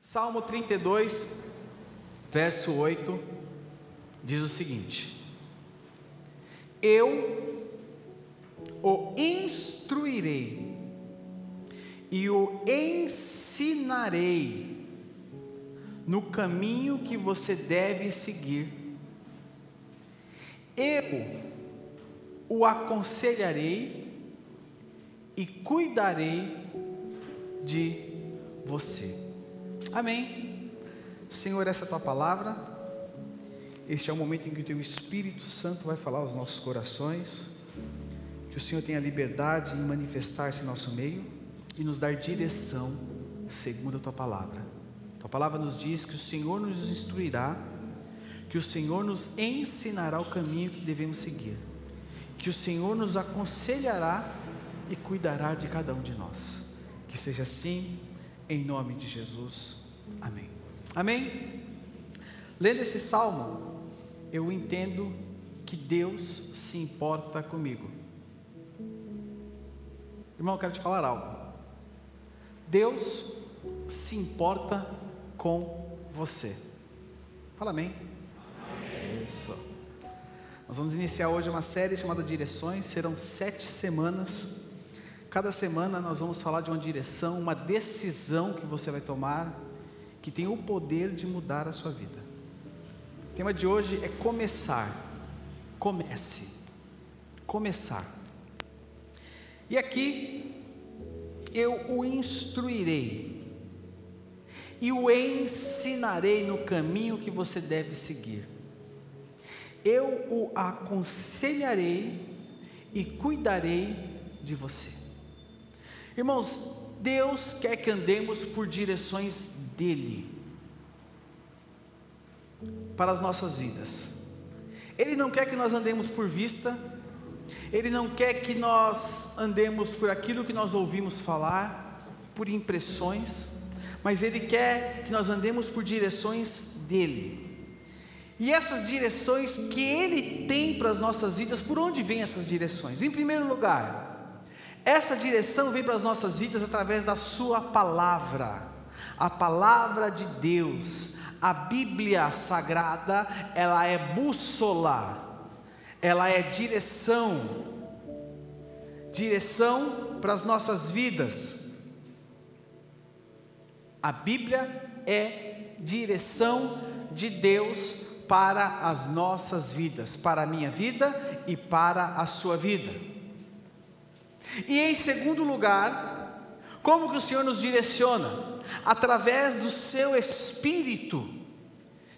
Salmo 32, verso 8, diz o seguinte: Eu o instruirei e o ensinarei no caminho que você deve seguir. Eu o aconselharei e cuidarei de você. Amém. Senhor, essa é a tua palavra. Este é o momento em que o teu Espírito Santo vai falar aos nossos corações. Que o Senhor tenha liberdade em manifestar-se em nosso meio e nos dar direção segundo a tua palavra. Tua palavra nos diz que o Senhor nos instruirá, que o Senhor nos ensinará o caminho que devemos seguir, que o Senhor nos aconselhará e cuidará de cada um de nós. Que seja assim, em nome de Jesus. Amém. Amém? Lendo esse salmo, eu entendo que Deus se importa comigo. Irmão, eu quero te falar algo. Deus se importa com você. Fala amém. amém. Isso. Nós vamos iniciar hoje uma série chamada Direções. Serão sete semanas. Cada semana nós vamos falar de uma direção, uma decisão que você vai tomar, que tem o poder de mudar a sua vida. O tema de hoje é começar. Comece. Começar. E aqui eu o instruirei e o ensinarei no caminho que você deve seguir. Eu o aconselharei e cuidarei de você. Irmãos, Deus quer que andemos por direções dele para as nossas vidas. Ele não quer que nós andemos por vista, ele não quer que nós andemos por aquilo que nós ouvimos falar, por impressões, mas Ele quer que nós andemos por direções dEle. E essas direções que Ele tem para as nossas vidas, por onde vêm essas direções? Em primeiro lugar, essa direção vem para as nossas vidas através da Sua palavra, a palavra de Deus, a Bíblia Sagrada, ela é bússola ela é direção, direção para as nossas vidas. A Bíblia é direção de Deus para as nossas vidas, para a minha vida e para a sua vida. E em segundo lugar, como que o Senhor nos direciona? Através do seu Espírito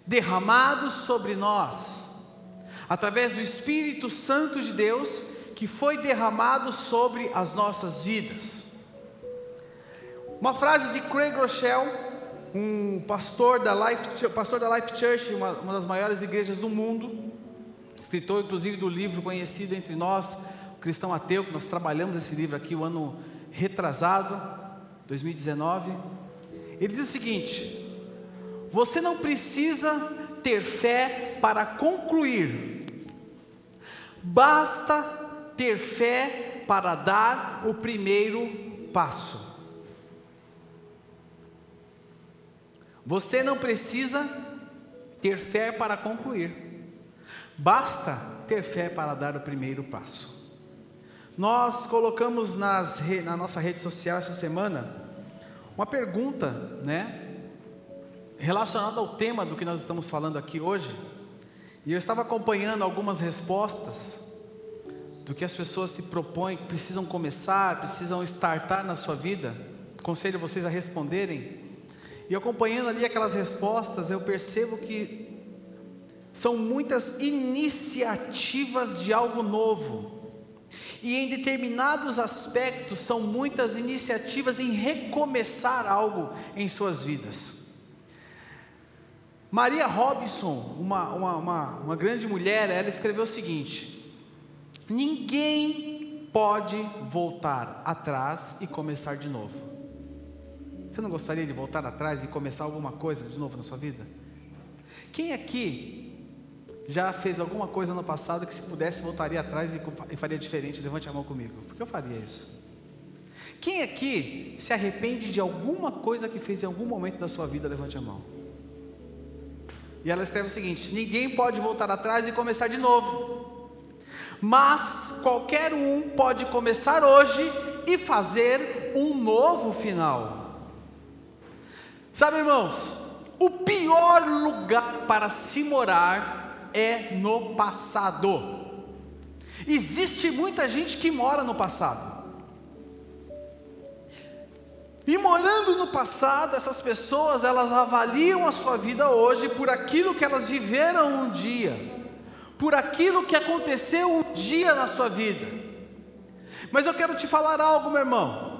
derramado sobre nós através do Espírito Santo de Deus que foi derramado sobre as nossas vidas. Uma frase de Craig Rochelle, um pastor da Life, pastor da Life Church, uma, uma das maiores igrejas do mundo, escritor inclusive do livro conhecido entre nós, o Cristão Ateu, que nós trabalhamos esse livro aqui o ano retrasado, 2019. Ele diz o seguinte: Você não precisa ter fé para concluir Basta ter fé para dar o primeiro passo. Você não precisa ter fé para concluir. Basta ter fé para dar o primeiro passo. Nós colocamos nas, na nossa rede social essa semana uma pergunta, né? Relacionada ao tema do que nós estamos falando aqui hoje. E eu estava acompanhando algumas respostas do que as pessoas se propõem, precisam começar, precisam startar na sua vida. Conselho vocês a responderem. E acompanhando ali aquelas respostas, eu percebo que são muitas iniciativas de algo novo. E em determinados aspectos, são muitas iniciativas em recomeçar algo em suas vidas. Maria Robson, uma, uma, uma, uma grande mulher, ela escreveu o seguinte: Ninguém pode voltar atrás e começar de novo. Você não gostaria de voltar atrás e começar alguma coisa de novo na sua vida? Quem aqui já fez alguma coisa no passado que se pudesse voltaria atrás e faria diferente? Levante a mão comigo, porque eu faria isso. Quem aqui se arrepende de alguma coisa que fez em algum momento da sua vida? Levante a mão. E ela escreve o seguinte: ninguém pode voltar atrás e começar de novo. Mas qualquer um pode começar hoje e fazer um novo final. Sabe, irmãos, o pior lugar para se morar é no passado. Existe muita gente que mora no passado. E morando no passado, essas pessoas, elas avaliam a sua vida hoje por aquilo que elas viveram um dia, por aquilo que aconteceu um dia na sua vida. Mas eu quero te falar algo, meu irmão.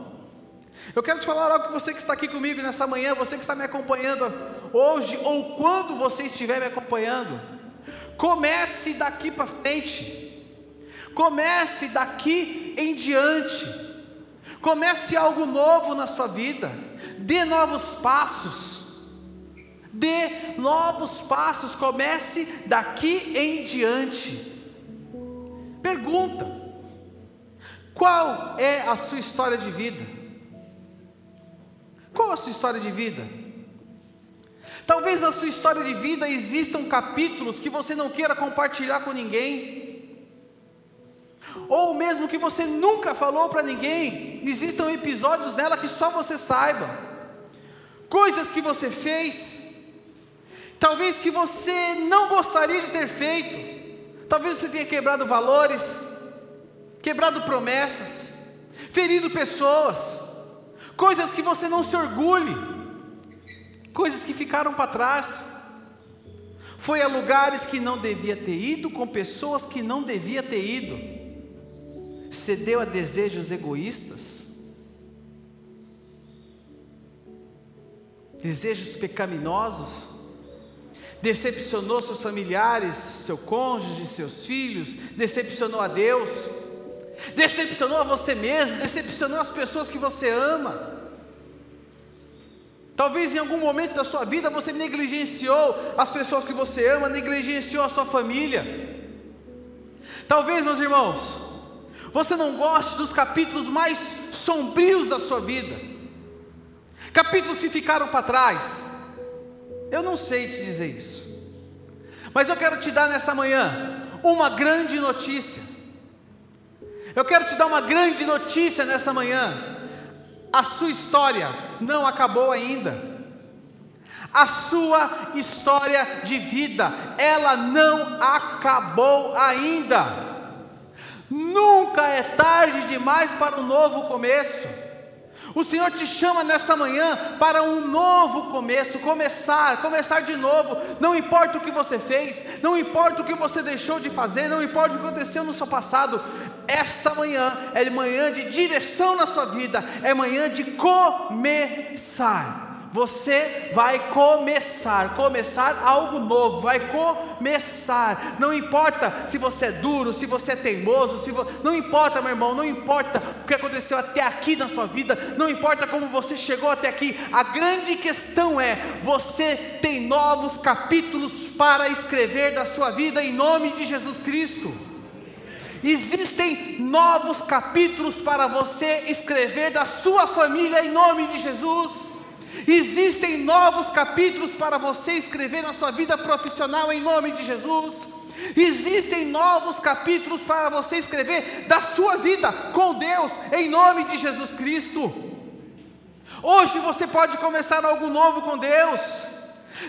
Eu quero te falar algo que você que está aqui comigo nessa manhã, você que está me acompanhando hoje ou quando você estiver me acompanhando, comece daqui para frente. Comece daqui em diante Comece algo novo na sua vida, dê novos passos, dê novos passos, comece daqui em diante. Pergunta: qual é a sua história de vida? Qual a sua história de vida? Talvez na sua história de vida existam capítulos que você não queira compartilhar com ninguém. Ou mesmo que você nunca falou para ninguém, existam episódios dela que só você saiba, coisas que você fez, talvez que você não gostaria de ter feito, talvez você tenha quebrado valores, quebrado promessas, ferido pessoas, coisas que você não se orgulhe, coisas que ficaram para trás. Foi a lugares que não devia ter ido, com pessoas que não devia ter ido. Cedeu a desejos egoístas, desejos pecaminosos, decepcionou seus familiares, seu cônjuge, seus filhos, decepcionou a Deus, decepcionou a você mesmo, decepcionou as pessoas que você ama. Talvez em algum momento da sua vida você negligenciou as pessoas que você ama, negligenciou a sua família. Talvez, meus irmãos, você não goste dos capítulos mais sombrios da sua vida, capítulos que ficaram para trás. Eu não sei te dizer isso, mas eu quero te dar nessa manhã uma grande notícia. Eu quero te dar uma grande notícia nessa manhã. A sua história não acabou ainda. A sua história de vida, ela não acabou ainda. Nunca é tarde demais para um novo começo. O Senhor te chama nessa manhã para um novo começo, começar, começar de novo. Não importa o que você fez, não importa o que você deixou de fazer, não importa o que aconteceu no seu passado. Esta manhã é manhã de direção na sua vida, é manhã de começar você vai começar, começar algo novo, vai começar. Não importa se você é duro, se você é teimoso, se vo... não importa, meu irmão, não importa o que aconteceu até aqui na sua vida, não importa como você chegou até aqui. A grande questão é: você tem novos capítulos para escrever da sua vida em nome de Jesus Cristo. Existem novos capítulos para você escrever da sua família em nome de Jesus. Existem novos capítulos para você escrever na sua vida profissional em nome de Jesus. Existem novos capítulos para você escrever da sua vida com Deus em nome de Jesus Cristo. Hoje você pode começar algo novo com Deus.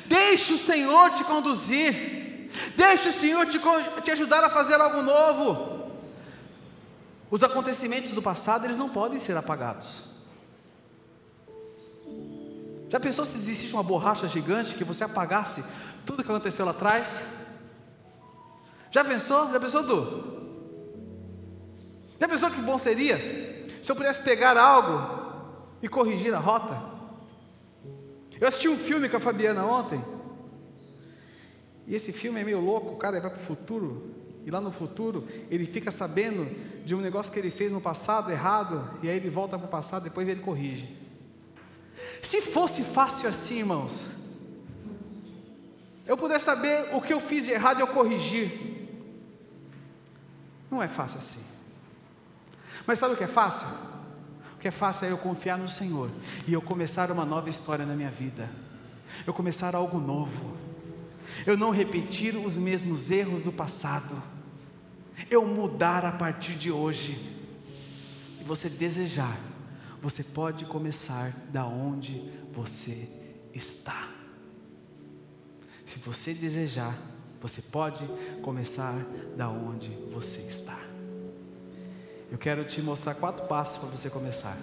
Deixe o Senhor te conduzir. Deixe o Senhor te, te ajudar a fazer algo novo. Os acontecimentos do passado, eles não podem ser apagados. Já pensou se existisse uma borracha gigante que você apagasse tudo que aconteceu lá atrás? Já pensou? Já pensou, Du? Já pensou que bom seria se eu pudesse pegar algo e corrigir a rota? Eu assisti um filme com a Fabiana ontem. E esse filme é meio louco, o cara vai para o futuro, e lá no futuro ele fica sabendo de um negócio que ele fez no passado errado, e aí ele volta para o passado, depois ele corrige. Se fosse fácil assim, irmãos, eu puder saber o que eu fiz de errado e eu corrigir, não é fácil assim. Mas sabe o que é fácil? O que é fácil é eu confiar no Senhor e eu começar uma nova história na minha vida, eu começar algo novo, eu não repetir os mesmos erros do passado, eu mudar a partir de hoje. Se você desejar, você pode começar da onde você está. Se você desejar, você pode começar da onde você está. Eu quero te mostrar quatro passos para você começar.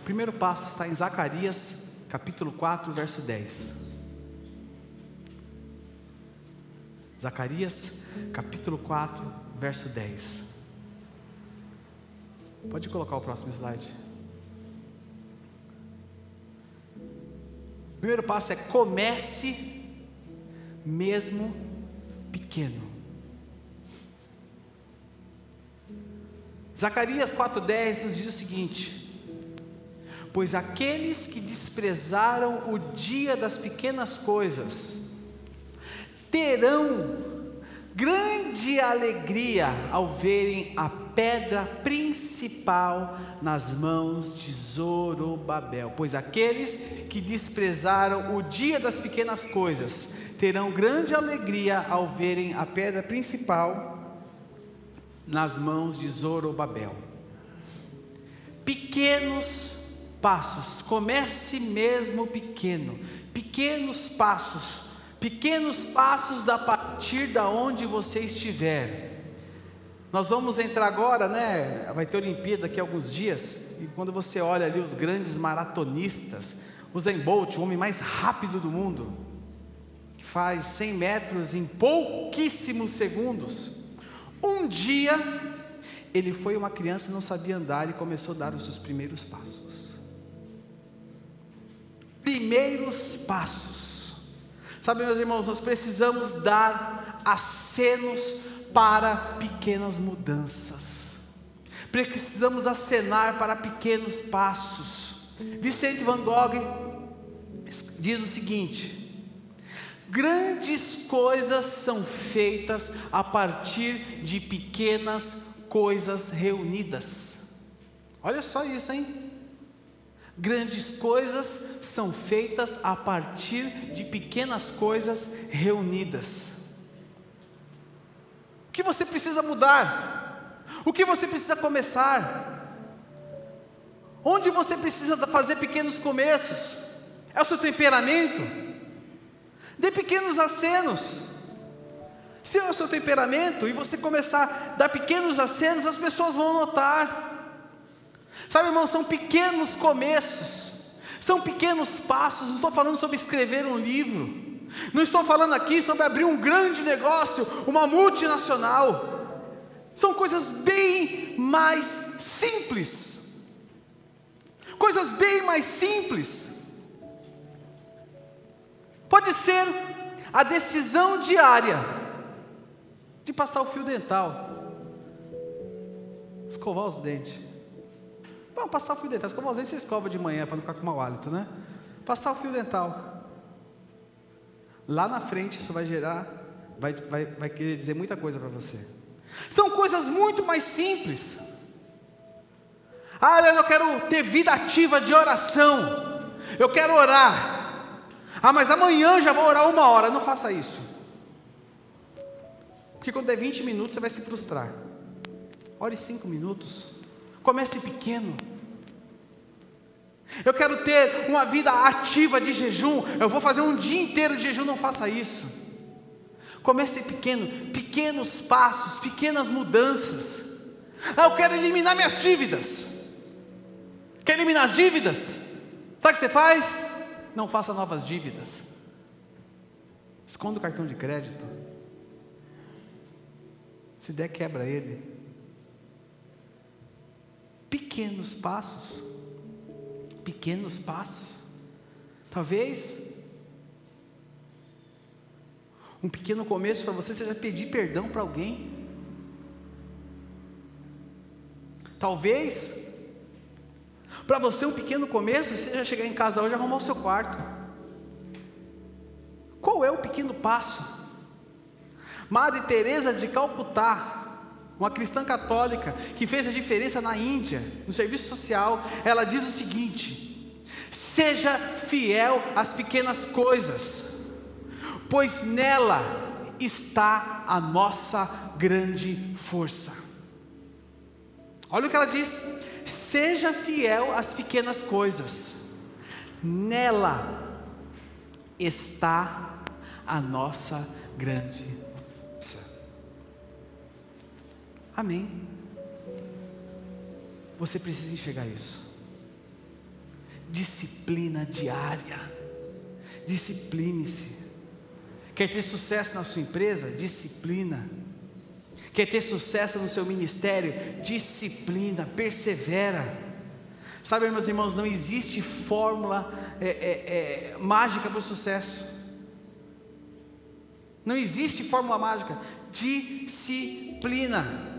O primeiro passo está em Zacarias, capítulo 4, verso 10. Zacarias, capítulo 4, verso 10. Pode colocar o próximo slide. O primeiro passo é comece mesmo pequeno. Zacarias 4,10 nos diz o seguinte: Pois aqueles que desprezaram o dia das pequenas coisas terão grande alegria ao verem a pedra principal nas mãos de Zorobabel. Pois aqueles que desprezaram o dia das pequenas coisas terão grande alegria ao verem a pedra principal nas mãos de Zorobabel. Pequenos passos, comece mesmo pequeno, pequenos passos, pequenos passos da partir da onde você estiver. Nós vamos entrar agora, né? Vai ter Olimpíada daqui a alguns dias, e quando você olha ali os grandes maratonistas, o Zen Bolt, o homem mais rápido do mundo, que faz 100 metros em pouquíssimos segundos. Um dia, ele foi uma criança e não sabia andar e começou a dar os seus primeiros passos. Primeiros passos. Sabe, meus irmãos, nós precisamos dar acenos para pequenas mudanças. Precisamos acenar para pequenos passos. Vicente Van Gogh diz o seguinte: grandes coisas são feitas a partir de pequenas coisas reunidas. Olha só isso, hein? Grandes coisas são feitas a partir de pequenas coisas reunidas. O que você precisa mudar? O que você precisa começar? Onde você precisa fazer pequenos começos? É o seu temperamento? Dê pequenos acenos. Se é o seu temperamento e você começar a dar pequenos acenos, as pessoas vão notar. Sabe, irmão, são pequenos começos, são pequenos passos. Não estou falando sobre escrever um livro. Não estou falando aqui sobre abrir um grande negócio, uma multinacional. São coisas bem mais simples. Coisas bem mais simples. Pode ser a decisão diária de passar o fio dental, escovar os dentes. Vamos passar o fio dental, escovar os dentes você escova de manhã para não ficar com mau hálito, né? Passar o fio dental. Lá na frente isso vai gerar, vai, vai, vai querer dizer muita coisa para você. São coisas muito mais simples. Ah, eu quero ter vida ativa de oração. Eu quero orar. Ah, mas amanhã já vou orar uma hora. Não faça isso. Porque quando der 20 minutos você vai se frustrar. Ore 5 minutos. Comece pequeno. Eu quero ter uma vida ativa de jejum. Eu vou fazer um dia inteiro de jejum. Não faça isso. Comece pequeno, pequenos passos, pequenas mudanças. Ah, eu quero eliminar minhas dívidas. Quer eliminar as dívidas? Sabe o que você faz? Não faça novas dívidas. Esconda o cartão de crédito. Se der, quebra ele. Pequenos passos pequenos passos. Talvez um pequeno começo para você seja pedir perdão para alguém. Talvez para você um pequeno começo seja chegar em casa hoje e arrumar o seu quarto. Qual é o pequeno passo? Madre Teresa de Calcutá uma cristã católica que fez a diferença na Índia, no serviço social, ela diz o seguinte: seja fiel às pequenas coisas, pois nela está a nossa grande força. Olha o que ela diz: seja fiel às pequenas coisas, nela está a nossa grande Amém. Você precisa enxergar isso. Disciplina diária. Discipline-se. Quer ter sucesso na sua empresa? Disciplina. Quer ter sucesso no seu ministério? Disciplina, persevera. Sabe, meus irmãos, não existe fórmula é, é, é, mágica para o sucesso. Não existe fórmula mágica. Disciplina.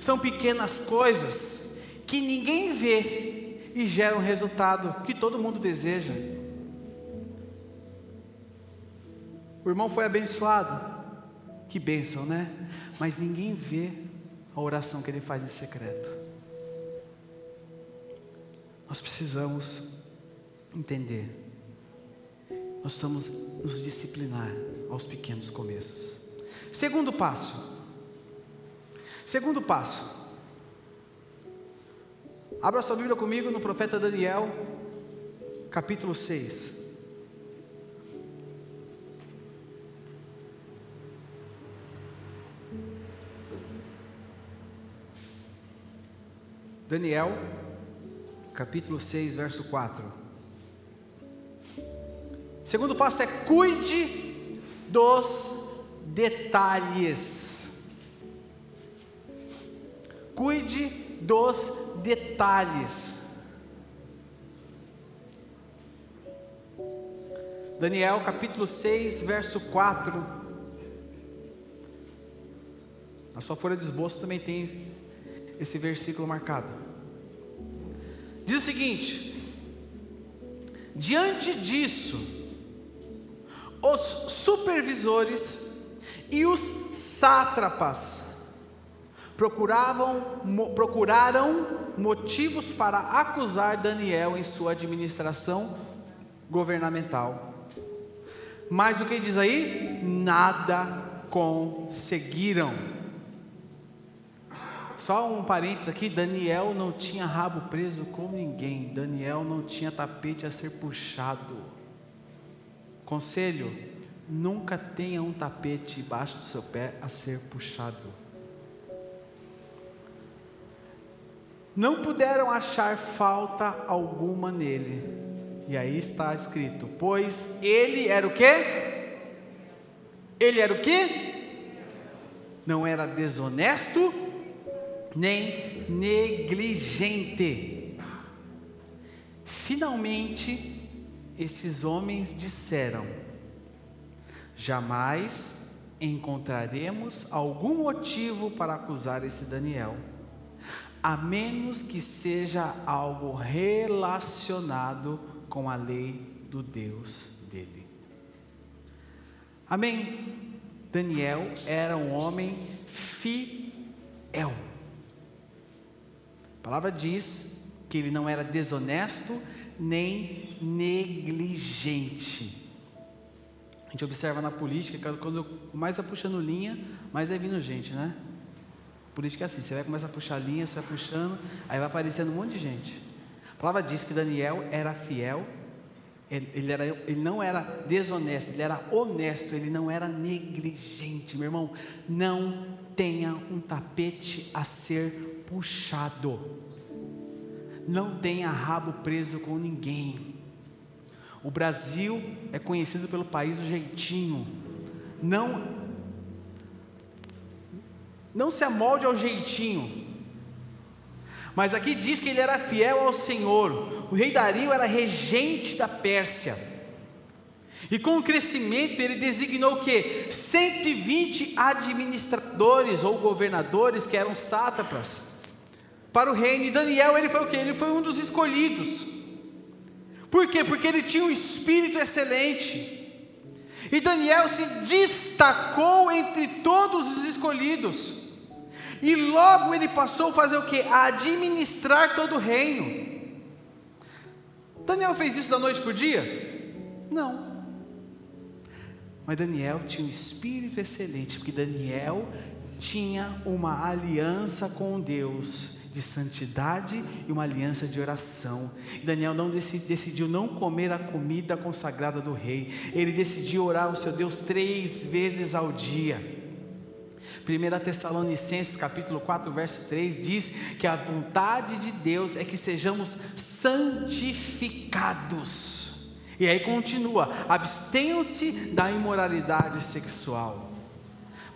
São pequenas coisas que ninguém vê e geram resultado que todo mundo deseja. O irmão foi abençoado. Que bênção, né? mas ninguém vê a oração que ele faz em secreto. Nós precisamos entender, nós precisamos nos disciplinar aos pequenos começos. Segundo passo, segundo passo, abra sua Bíblia comigo no profeta Daniel, capítulo 6. Daniel, capítulo 6, verso 4. Segundo passo é cuide dos detalhes. Cuide dos detalhes. Daniel capítulo 6, verso 4. Na sua folha de esboço também tem esse versículo marcado. Diz o seguinte: diante disso, os supervisores e os sátrapas procuravam, procuraram motivos para acusar Daniel em sua administração governamental. Mas o que diz aí? Nada conseguiram. Só um parênteses aqui: Daniel não tinha rabo preso com ninguém, Daniel não tinha tapete a ser puxado. Conselho: nunca tenha um tapete embaixo do seu pé a ser puxado. Não puderam achar falta alguma nele. E aí está escrito: pois ele era o quê? Ele era o quê? Não era desonesto, nem negligente. Finalmente, esses homens disseram: Jamais encontraremos algum motivo para acusar esse Daniel, a menos que seja algo relacionado com a lei do Deus dele. Amém? Daniel era um homem fiel. A palavra diz que ele não era desonesto nem negligente. A gente observa na política, quando mais vai puxando linha, mais vai vindo gente, né? Política é assim, você vai começar a puxar linha, você vai puxando, aí vai aparecendo um monte de gente. A palavra diz que Daniel era fiel, ele, era, ele não era desonesto, ele era honesto, ele não era negligente. Meu irmão, não tenha um tapete a ser puxado. Não tenha rabo preso com ninguém. O Brasil é conhecido pelo país do jeitinho. Não não se amolde ao jeitinho. Mas aqui diz que ele era fiel ao Senhor. O rei Dario era regente da Pérsia. E com o crescimento ele designou o que? 120 administradores ou governadores que eram sátrapas para o reino. E Daniel, ele foi o que? Ele foi um dos escolhidos. Por quê? Porque ele tinha um espírito excelente. E Daniel se destacou entre todos os escolhidos. E logo ele passou a fazer o que? A administrar todo o reino. Daniel fez isso da noite para o dia? Não. Mas Daniel tinha um espírito excelente, porque Daniel tinha uma aliança com Deus de santidade e uma aliança de oração. Daniel não decidiu não comer a comida consagrada do rei. Ele decidiu orar ao seu Deus três vezes ao dia. 1 Tessalonicenses capítulo 4, verso 3 diz que a vontade de Deus é que sejamos santificados. E aí continua: abstenham-se da imoralidade sexual.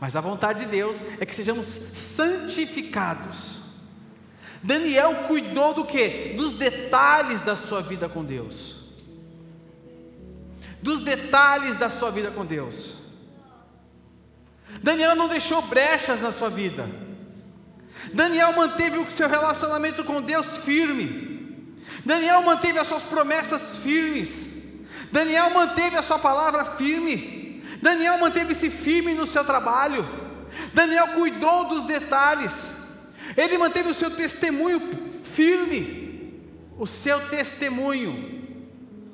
Mas a vontade de Deus é que sejamos santificados. Daniel cuidou do que? Dos detalhes da sua vida com Deus. Dos detalhes da sua vida com Deus. Daniel não deixou brechas na sua vida. Daniel manteve o seu relacionamento com Deus firme. Daniel manteve as suas promessas firmes. Daniel manteve a sua palavra firme. Daniel manteve-se firme no seu trabalho. Daniel cuidou dos detalhes. Ele manteve o seu testemunho firme. O seu testemunho.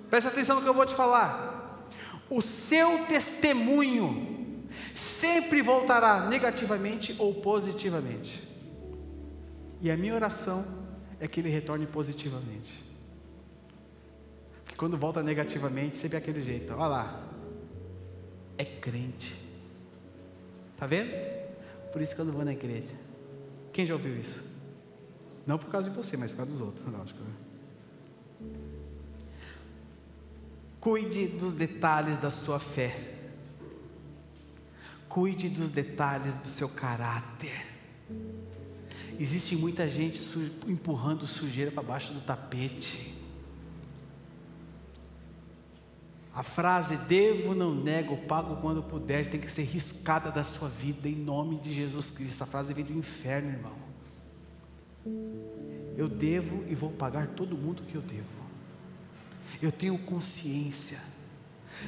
Presta atenção no que eu vou te falar. O seu testemunho sempre voltará negativamente ou positivamente. E a minha oração é que ele retorne positivamente. Porque quando volta negativamente, sempre é aquele jeito. Olha lá. É crente. Tá vendo? Por isso que eu não vou na igreja. Quem já ouviu isso? Não por causa de você, mas por causa dos outros, lógico. Né? Cuide dos detalhes da sua fé. Cuide dos detalhes do seu caráter. Existe muita gente su empurrando sujeira para baixo do tapete. A frase devo, não nego, pago quando puder, tem que ser riscada da sua vida em nome de Jesus Cristo. A frase vem do inferno, irmão. Eu devo e vou pagar todo mundo que eu devo. Eu tenho consciência.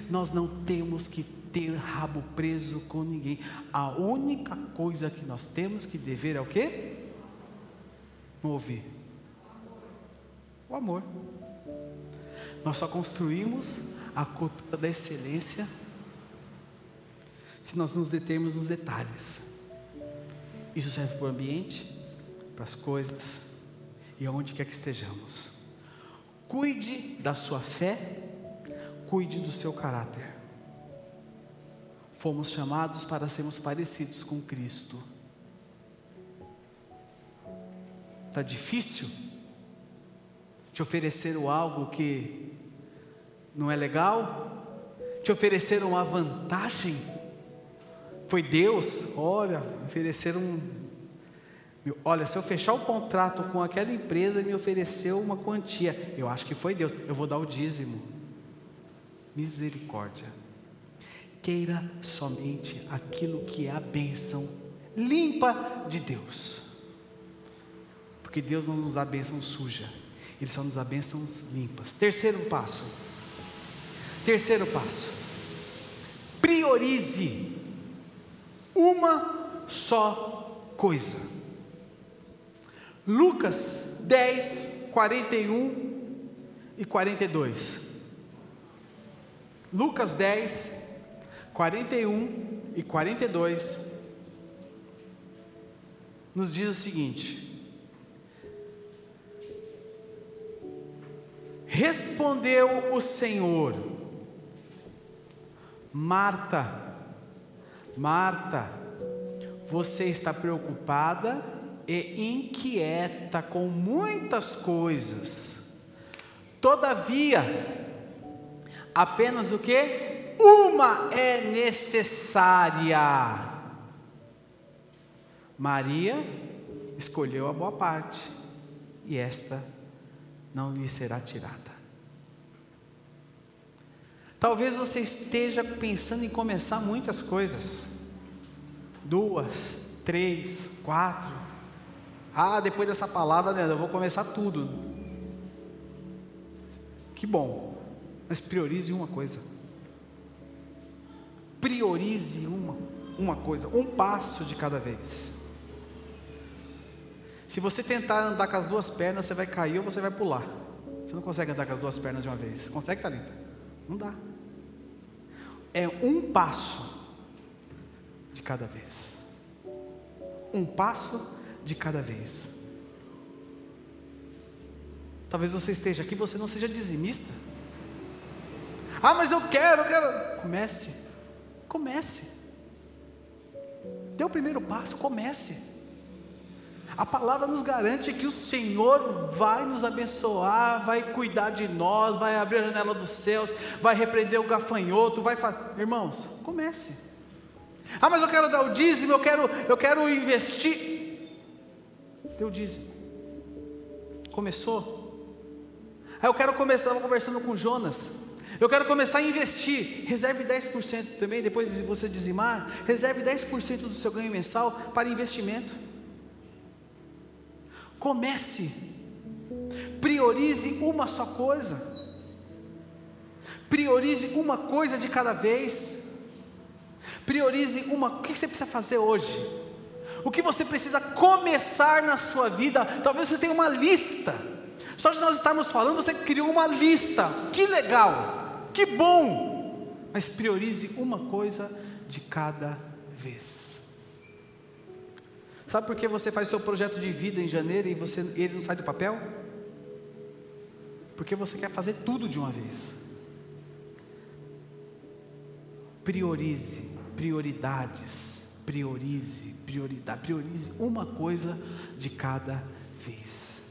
Nós não temos que ter rabo preso com ninguém. A única coisa que nós temos que dever é o quê? Ouvir. O amor. Nós só construímos a cultura da excelência se nós nos determos nos detalhes. Isso serve para o ambiente, para as coisas e aonde quer que estejamos. Cuide da sua fé, cuide do seu caráter. Fomos chamados para sermos parecidos com Cristo. Está difícil te oferecer algo que não é legal? Te ofereceram uma vantagem? Foi Deus? Olha, ofereceram. Olha, se eu fechar o contrato com aquela empresa, ele me ofereceu uma quantia. Eu acho que foi Deus. Eu vou dar o dízimo. Misericórdia. Queira somente aquilo que é a bênção limpa de Deus. Porque Deus não nos dá bênção suja, Ele só nos dá bênçãos limpas. Terceiro passo. Terceiro passo: priorize uma só coisa. Lucas 10, 41 e 42. Lucas 10, 41 e 42 nos diz o seguinte: Respondeu o Senhor, Marta, Marta, você está preocupada e inquieta com muitas coisas. Todavia, apenas o que? Uma é necessária. Maria escolheu a boa parte, e esta não lhe será tirada. Talvez você esteja pensando em começar muitas coisas. Duas, três, quatro. Ah, depois dessa palavra, Leandro, eu vou começar tudo. Que bom. Mas priorize uma coisa. Priorize uma, uma coisa, um passo de cada vez. Se você tentar andar com as duas pernas, você vai cair ou você vai pular. Você não consegue andar com as duas pernas de uma vez. Consegue, Thalita? Não dá. É um passo de cada vez. Um passo de cada vez. Talvez você esteja aqui, você não seja dizimista. Ah, mas eu quero, eu quero. Comece. Comece. Dê o primeiro passo, comece. A palavra nos garante que o Senhor vai nos abençoar, vai cuidar de nós, vai abrir a janela dos céus, vai repreender o gafanhoto, vai. Irmãos, comece. Ah, mas eu quero dar o dízimo, eu quero, eu quero investir. Dê o dízimo. Começou? Aí eu quero começar, conversando com Jonas. Eu quero começar a investir. Reserve 10% também, depois de você dizimar, reserve 10% do seu ganho mensal para investimento. Comece. Priorize uma só coisa. Priorize uma coisa de cada vez. Priorize uma. O que você precisa fazer hoje? O que você precisa começar na sua vida? Talvez você tenha uma lista. Só de nós estarmos falando, você criou uma lista. Que legal, que bom. Mas priorize uma coisa de cada vez. Sabe por que você faz seu projeto de vida em janeiro e você, ele não sai do papel? Porque você quer fazer tudo de uma vez. Priorize, prioridades, priorize, prioridade, priorize uma coisa de cada vez.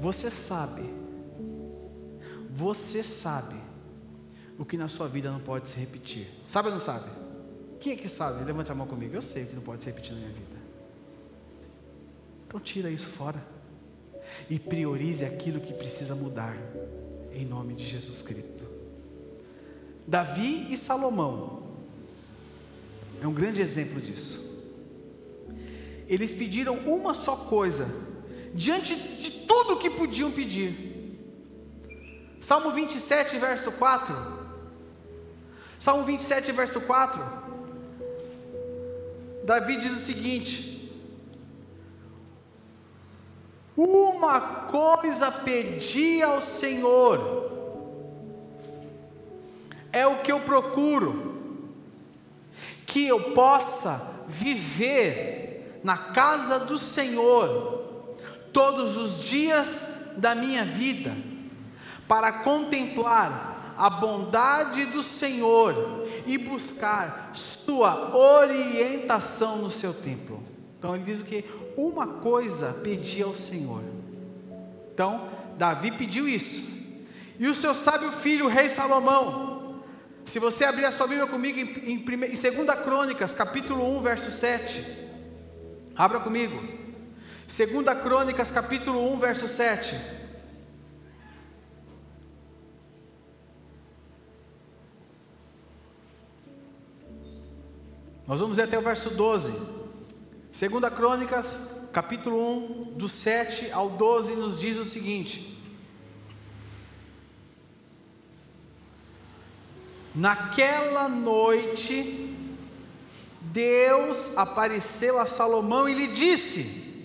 Você sabe, você sabe o que na sua vida não pode se repetir. Sabe ou não sabe? Quem é que sabe? Levante a mão comigo. Eu sei que não pode se repetir na minha vida. Então tira isso fora. E priorize aquilo que precisa mudar. Em nome de Jesus Cristo. Davi e Salomão. É um grande exemplo disso. Eles pediram uma só coisa. Diante de tudo que podiam pedir. Salmo 27, verso 4. Salmo 27, verso 4. Davi diz o seguinte: Uma coisa pedi ao Senhor, é o que eu procuro, que eu possa viver na casa do Senhor todos os dias da minha vida, para contemplar a bondade do Senhor e buscar sua orientação no seu templo. Então ele diz que uma coisa pedia ao Senhor. Então, Davi pediu isso. E o seu sábio filho, o rei Salomão, se você abrir a sua Bíblia comigo em, em, em 2 Crônicas, capítulo 1, verso 7. Abra comigo. 2 Crônicas, capítulo 1, verso 7. Nós vamos ir até o verso 12. Segunda Crônicas, capítulo 1, do 7 ao 12, nos diz o seguinte: Naquela noite, Deus apareceu a Salomão e lhe disse: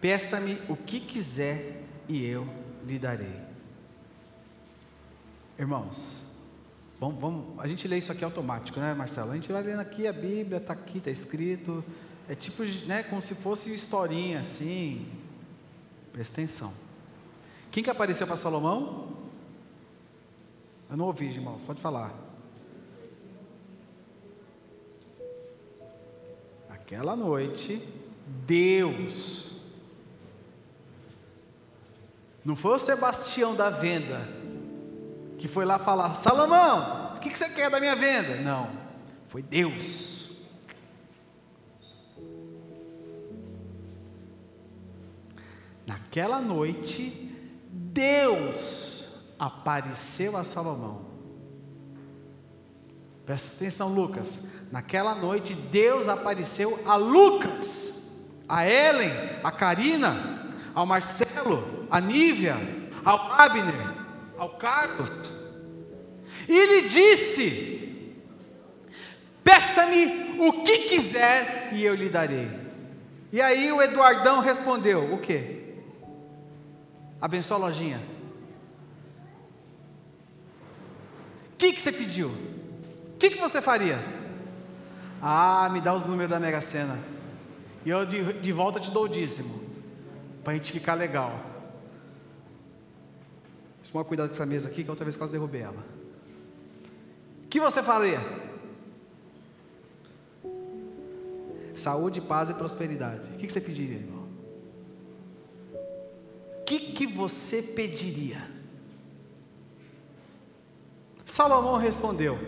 Peça-me o que quiser e eu lhe darei. Irmãos, Vamos, vamos, a gente lê isso aqui automático, né, Marcelo? A gente vai lendo aqui a Bíblia, está aqui, está escrito. É tipo, né, como se fosse historinha assim. Presta atenção. Quem que apareceu para Salomão? Eu não ouvi, irmãos, pode falar. Aquela noite, Deus, não foi o Sebastião da venda, que foi lá falar: Salomão, o que você quer da minha venda? Não, foi Deus. Naquela noite, Deus apareceu a Salomão. Presta atenção, Lucas. Naquela noite, Deus apareceu a Lucas, a Ellen, a Karina, ao Marcelo, a Nívia, ao Abner, ao Carlos, e lhe disse: Peça-me o que quiser e eu lhe darei. E aí o Eduardão respondeu: O quê? Abençoa a lojinha. O que, que você pediu? O que, que você faria? Ah, me dá os números da Mega Sena. E eu de, de volta te dou o dízimo. Para a gente ficar legal. Toma cuidado dessa mesa aqui, que outra vez quase derrubei ela. O que você faria? Saúde, paz e prosperidade. O que você pediria, irmão? O que, que você pediria? Salomão respondeu: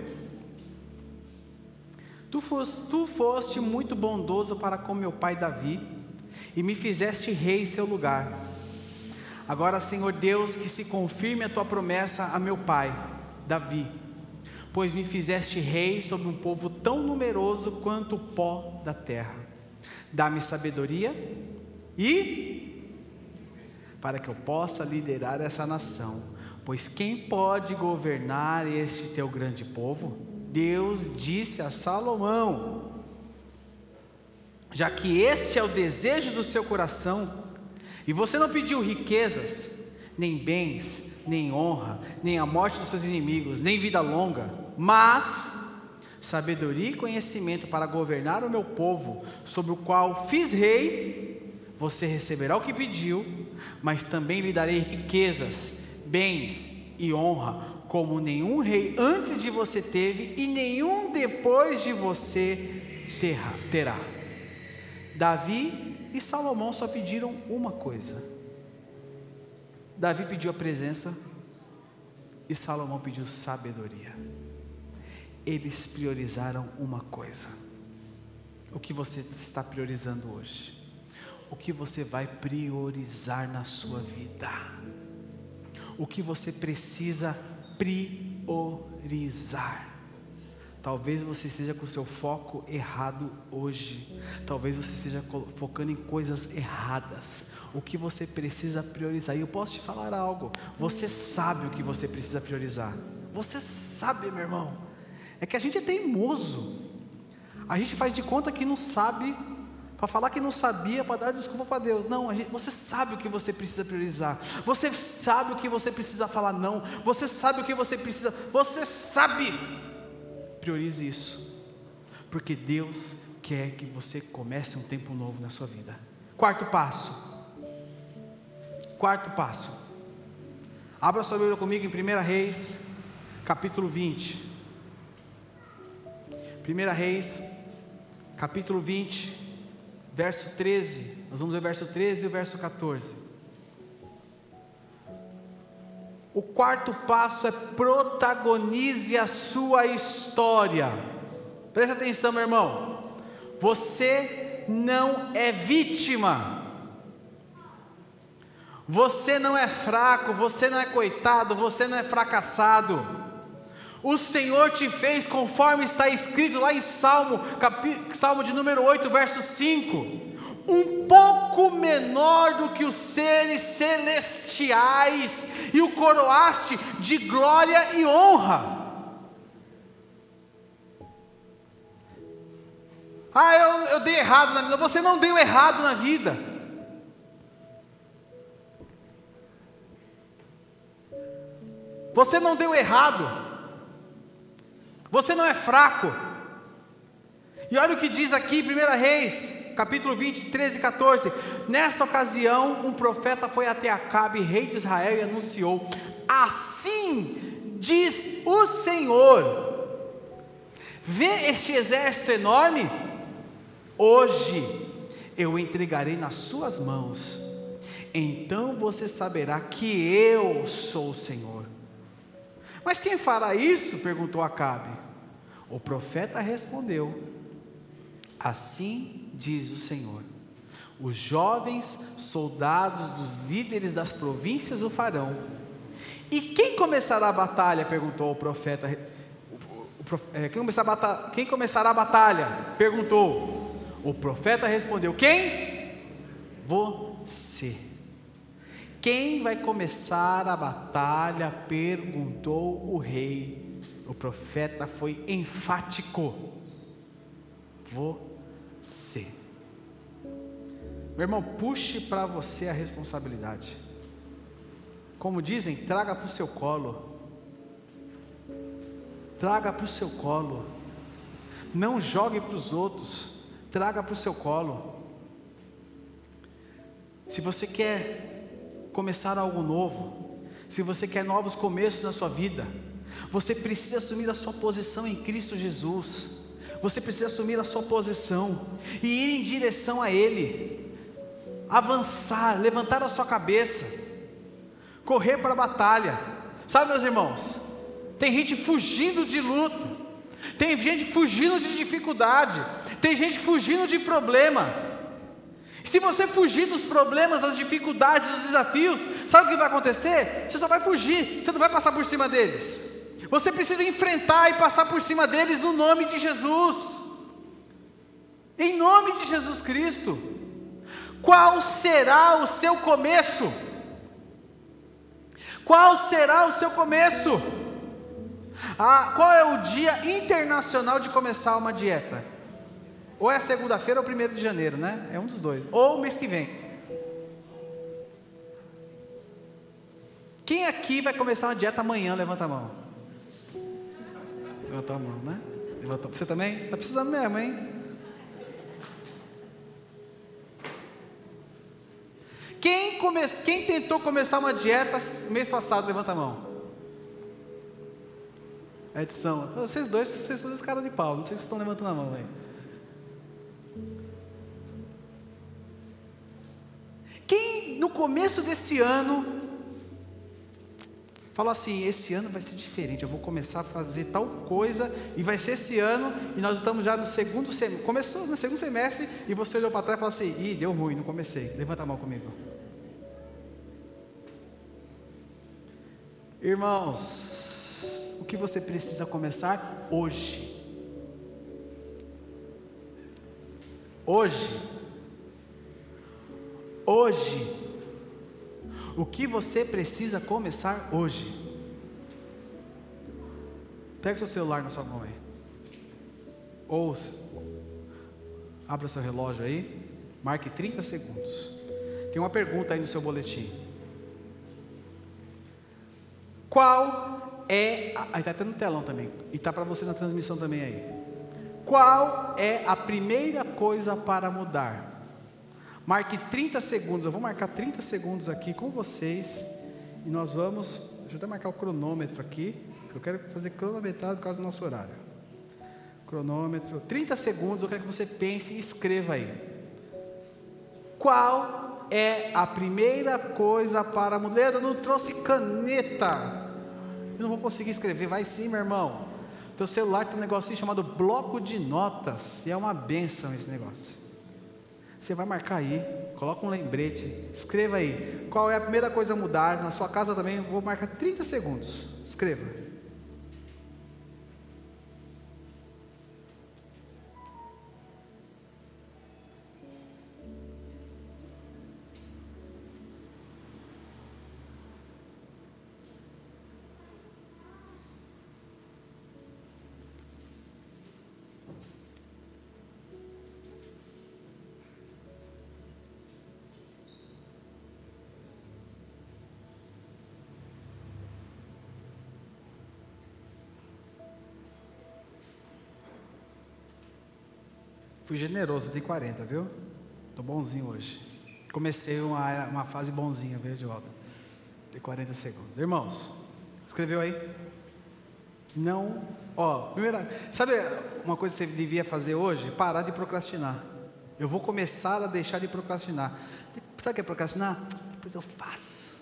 tu foste, tu foste muito bondoso para com meu pai Davi, e me fizeste rei em seu lugar. Agora, Senhor Deus, que se confirme a tua promessa a meu pai, Davi, pois me fizeste rei sobre um povo tão numeroso quanto o pó da terra. Dá-me sabedoria e para que eu possa liderar essa nação, pois quem pode governar este teu grande povo? Deus disse a Salomão: já que este é o desejo do seu coração, e você não pediu riquezas, nem bens, nem honra, nem a morte dos seus inimigos, nem vida longa, mas sabedoria e conhecimento para governar o meu povo, sobre o qual fiz rei, você receberá o que pediu, mas também lhe darei riquezas, bens e honra, como nenhum rei antes de você teve e nenhum depois de você terá. Davi e Salomão só pediram uma coisa. Davi pediu a presença e Salomão pediu sabedoria. Eles priorizaram uma coisa. O que você está priorizando hoje? O que você vai priorizar na sua vida? O que você precisa priorizar? Talvez você esteja com o seu foco errado hoje. Talvez você esteja focando em coisas erradas. O que você precisa priorizar. E eu posso te falar algo. Você sabe o que você precisa priorizar. Você sabe, meu irmão. É que a gente é teimoso. A gente faz de conta que não sabe, para falar que não sabia, para dar desculpa para Deus. Não, gente, você sabe o que você precisa priorizar. Você sabe o que você precisa falar não. Você sabe o que você precisa. Você sabe. Priorize isso, porque Deus quer que você comece um tempo novo na sua vida. Quarto passo. Quarto passo. Abra sua Bíblia comigo em 1 Reis, capítulo 20. 1 Reis, capítulo 20, verso 13. Nós vamos ver o verso 13 e o verso 14. O quarto passo é protagonize a sua história. Presta atenção, meu irmão. Você não é vítima. Você não é fraco, você não é coitado, você não é fracassado. O Senhor te fez conforme está escrito lá em Salmo, Salmo de número 8, verso 5 um pouco menor do que os seres celestiais, e o coroaste de glória e honra. Ah, eu, eu dei errado na vida. Você não deu errado na vida. Você não deu errado. Você não é fraco. E olha o que diz aqui, 1 Reis, capítulo 20, 13 e 14. Nessa ocasião, um profeta foi até Acabe, rei de Israel, e anunciou: Assim diz o Senhor: Vê este exército enorme? Hoje eu entregarei nas suas mãos. Então você saberá que eu sou o Senhor. Mas quem fará isso? perguntou Acabe. O profeta respondeu: Assim diz o Senhor. Os jovens soldados dos líderes das províncias o farão. E quem começará a batalha? perguntou o profeta. É, quem, começará a batalha, quem começará a batalha? perguntou. O profeta respondeu: Quem? Você. Quem vai começar a batalha? perguntou o rei. O profeta foi enfático. Você. Meu irmão, puxe para você a responsabilidade. Como dizem, traga para o seu colo. Traga para o seu colo. Não jogue para os outros. Traga para o seu colo. Se você quer começar algo novo, se você quer novos começos na sua vida, você precisa assumir a sua posição em Cristo Jesus. Você precisa assumir a sua posição e ir em direção a Ele, avançar, levantar a sua cabeça, correr para a batalha. Sabe, meus irmãos, tem gente fugindo de luta, tem gente fugindo de dificuldade, tem gente fugindo de problema. Se você fugir dos problemas, das dificuldades, dos desafios, sabe o que vai acontecer? Você só vai fugir, você não vai passar por cima deles. Você precisa enfrentar e passar por cima deles no nome de Jesus. Em nome de Jesus Cristo. Qual será o seu começo? Qual será o seu começo? Ah, qual é o dia internacional de começar uma dieta? Ou é segunda-feira ou primeiro de janeiro, né? É um dos dois. Ou mês que vem. Quem aqui vai começar uma dieta amanhã? Levanta a mão. Levantou a mão, né? Levantou. Você também? Está precisando mesmo, hein? Quem, come... Quem tentou começar uma dieta mês passado? Levanta a mão. A edição. Vocês dois, vocês são os caras de pau. Não sei se estão levantando a mão aí. Quem no começo desse ano Falou assim: esse ano vai ser diferente, eu vou começar a fazer tal coisa, e vai ser esse ano, e nós estamos já no segundo semestre. Começou no segundo semestre, e você olhou para trás e falou assim: ih, deu ruim, não comecei. Levanta a mão comigo. Irmãos, o que você precisa começar hoje? Hoje. Hoje o que você precisa começar hoje? Pega seu celular na sua mão aí. Ou abra seu relógio aí. Marque 30 segundos. Tem uma pergunta aí no seu boletim. Qual é. Aí está até no telão também. E está para você na transmissão também aí. Qual é a primeira coisa para mudar? Marque 30 segundos, eu vou marcar 30 segundos aqui com vocês e nós vamos. Deixa eu até marcar o cronômetro aqui, eu quero fazer cronometrado por causa do nosso horário. Cronômetro, 30 segundos, eu quero que você pense e escreva aí. Qual é a primeira coisa para mudar? Eu não trouxe caneta. Eu não vou conseguir escrever, vai sim, meu irmão. Teu celular tem um negocinho chamado bloco de notas, e é uma benção esse negócio. Você vai marcar aí, coloca um lembrete, escreva aí. Qual é a primeira coisa a mudar? Na sua casa também, vou marcar 30 segundos. Escreva. Fui generoso, dei 40, viu? Estou bonzinho hoje. Comecei uma, uma fase bonzinha, veio de volta. De 40 segundos. Irmãos, escreveu aí? Não. Ó, primeira. Sabe uma coisa que você devia fazer hoje? Parar de procrastinar. Eu vou começar a deixar de procrastinar. Sabe o que é procrastinar? Depois eu faço.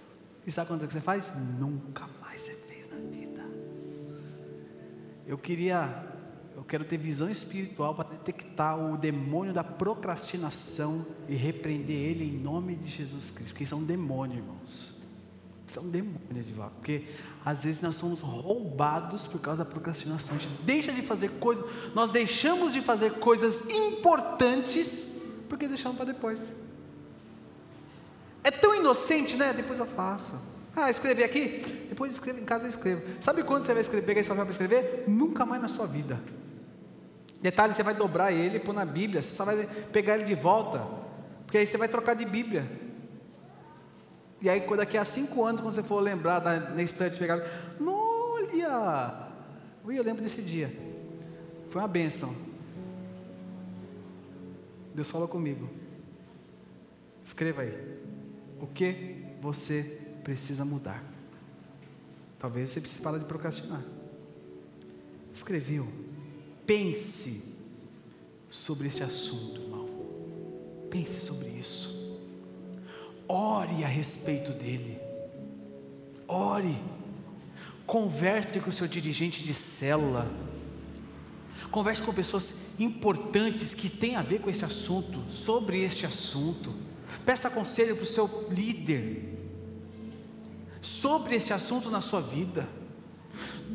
E sabe quando é você faz? Nunca mais você fez na vida. Eu queria eu quero ter visão espiritual para detectar o demônio da procrastinação e repreender ele em nome de Jesus Cristo, porque isso é um demônio, irmãos. Isso é um demônio de vaca, porque às vezes nós somos roubados por causa da procrastinação. A gente deixa de fazer coisas, nós deixamos de fazer coisas importantes porque deixamos para depois. É tão inocente, né? Depois eu faço. Ah, escrever aqui? Depois escrevo em casa eu escrevo. Sabe quando você vai escrever, pegar esse papel para escrever? Nunca mais na sua vida. Detalhe, você vai dobrar ele pôr na Bíblia, você só vai pegar ele de volta. Porque aí você vai trocar de Bíblia. E aí, daqui a cinco anos, quando você for lembrar na, na estante, pegar. Olha! Eu lembro desse dia. Foi uma benção. Deus falou comigo. Escreva aí. O que você precisa mudar? Talvez você precise parar de procrastinar. Escreveu. Pense sobre este assunto, irmão. Pense sobre isso. Ore a respeito dele. Ore. Converte com o seu dirigente de célula. Converse com pessoas importantes que têm a ver com esse assunto, sobre este assunto. Peça conselho para o seu líder sobre esse assunto na sua vida.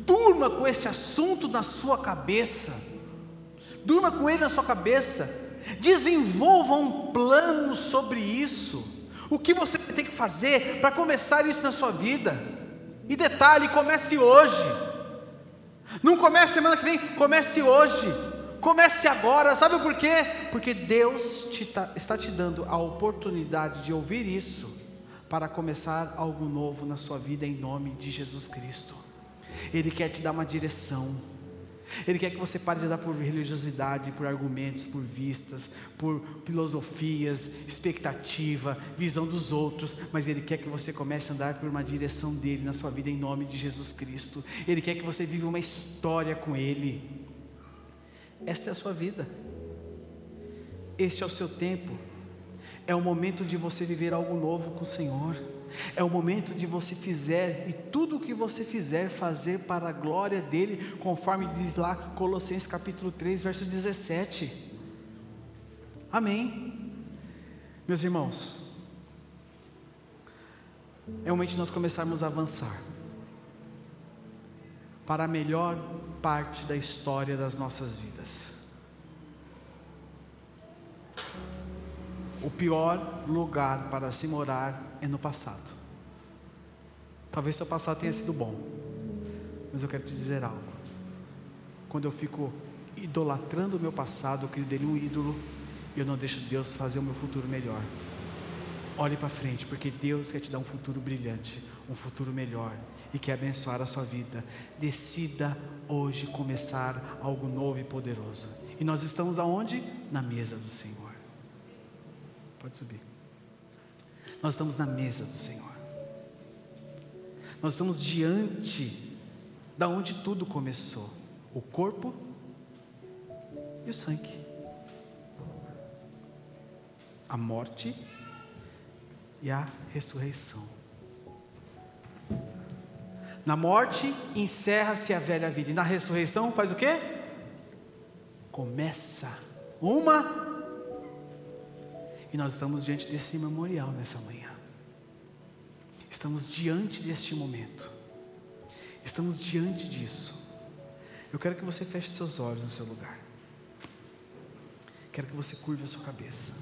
Durma com esse assunto na sua cabeça. Durma com ele na sua cabeça. Desenvolva um plano sobre isso. O que você tem que fazer para começar isso na sua vida? E detalhe, comece hoje. Não comece semana que vem, comece hoje. Comece agora, sabe por quê? Porque Deus te tá, está te dando a oportunidade de ouvir isso para começar algo novo na sua vida em nome de Jesus Cristo. Ele quer te dar uma direção. Ele quer que você pare de andar por religiosidade, por argumentos, por vistas, por filosofias, expectativa, visão dos outros, mas Ele quer que você comece a andar por uma direção dele na sua vida em nome de Jesus Cristo. Ele quer que você viva uma história com Ele. Esta é a sua vida, este é o seu tempo, é o momento de você viver algo novo com o Senhor. É o momento de você fizer, e tudo o que você fizer, fazer para a glória dEle, conforme diz lá Colossenses capítulo 3, verso 17. Amém. Meus irmãos, é o momento de nós começarmos a avançar para a melhor parte da história das nossas vidas. O pior lugar para se morar é no passado. Talvez seu passado tenha sido bom, mas eu quero te dizer algo. Quando eu fico idolatrando o meu passado, eu crio dele um ídolo, e eu não deixo Deus fazer o meu futuro melhor. Olhe para frente, porque Deus quer te dar um futuro brilhante, um futuro melhor e quer abençoar a sua vida. Decida hoje começar algo novo e poderoso. E nós estamos aonde? Na mesa do Senhor. Pode subir. Nós estamos na mesa do Senhor. Nós estamos diante da onde tudo começou: o corpo e o sangue, a morte e a ressurreição. Na morte encerra-se a velha vida, e na ressurreição faz o quê? Começa uma e nós estamos diante desse memorial nessa manhã. Estamos diante deste momento. Estamos diante disso. Eu quero que você feche seus olhos no seu lugar. Quero que você curva a sua cabeça.